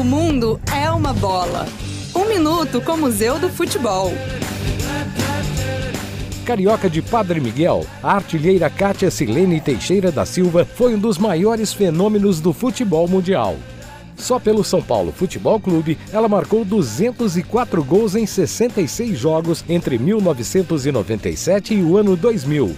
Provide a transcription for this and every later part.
O mundo é uma bola. Um minuto com o Museu do Futebol. Carioca de Padre Miguel, a artilheira Kátia Silene Teixeira da Silva foi um dos maiores fenômenos do futebol mundial. Só pelo São Paulo Futebol Clube, ela marcou 204 gols em 66 jogos entre 1997 e o ano 2000.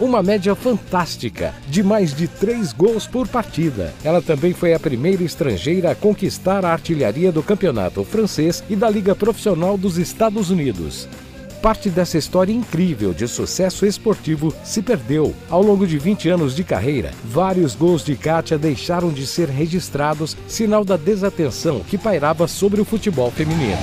Uma média fantástica, de mais de 3 gols por partida. Ela também foi a primeira estrangeira a conquistar a artilharia do campeonato francês e da Liga Profissional dos Estados Unidos. Parte dessa história incrível de sucesso esportivo se perdeu. Ao longo de 20 anos de carreira, vários gols de Kátia deixaram de ser registrados, sinal da desatenção que pairava sobre o futebol feminino.